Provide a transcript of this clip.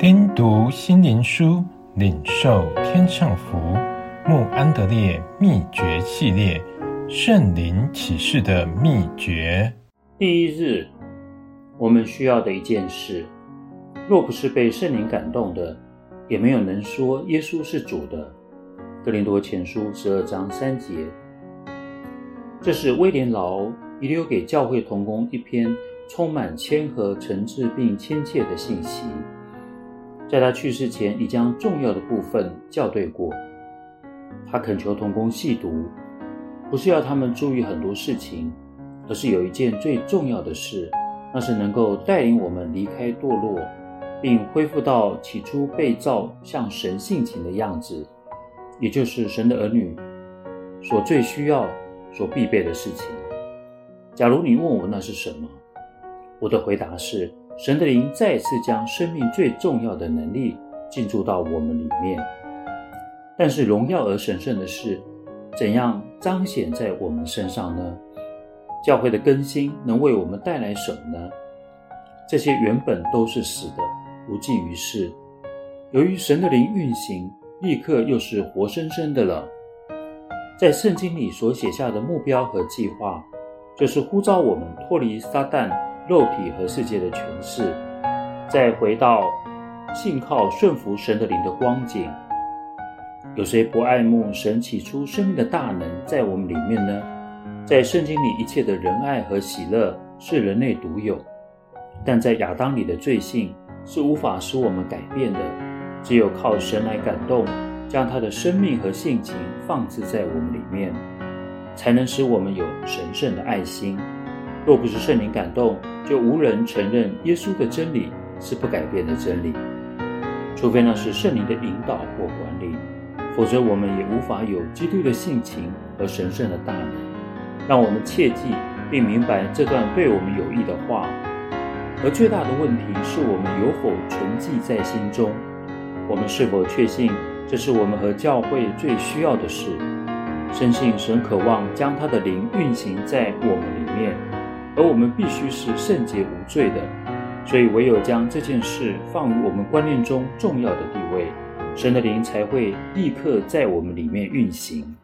听读心灵书，领受天上福。穆安德烈秘诀系列：圣灵启示的秘诀。第一日，我们需要的一件事，若不是被圣灵感动的，也没有能说耶稣是主的。格林多前书十二章三节。这是威廉劳遗留给教会童工一篇充满谦和、诚挚并亲切的信息。在他去世前，已将重要的部分校对过。他恳求同工细读，不是要他们注意很多事情，而是有一件最重要的事，那是能够带领我们离开堕落，并恢复到起初被造像神性情的样子，也就是神的儿女所最需要、所必备的事情。假如你问我那是什么，我的回答是。神的灵再次将生命最重要的能力进驻到我们里面，但是荣耀而神圣的事，怎样彰显在我们身上呢？教会的更新能为我们带来什么呢？这些原本都是死的，无济于事。由于神的灵运行，立刻又是活生生的了。在圣经里所写下的目标和计划，就是呼召我们脱离撒旦。肉体和世界的权势，再回到信靠顺服神的灵的光景。有谁不爱慕神起初生命的大能在我们里面呢？在圣经里，一切的仁爱和喜乐是人类独有，但在亚当里的罪性是无法使我们改变的。只有靠神来感动，将他的生命和性情放置在我们里面，才能使我们有神圣的爱心。若不是圣灵感动，就无人承认耶稣的真理是不改变的真理。除非那是圣灵的引导或管理，否则我们也无法有基督的性情和神圣的大能。让我们切记并明白这段对我们有益的话。而最大的问题是我们有否存记在心中？我们是否确信这是我们和教会最需要的事？深信神渴望将他的灵运行在我们里面。而我们必须是圣洁无罪的，所以唯有将这件事放于我们观念中重要的地位，神的灵才会立刻在我们里面运行。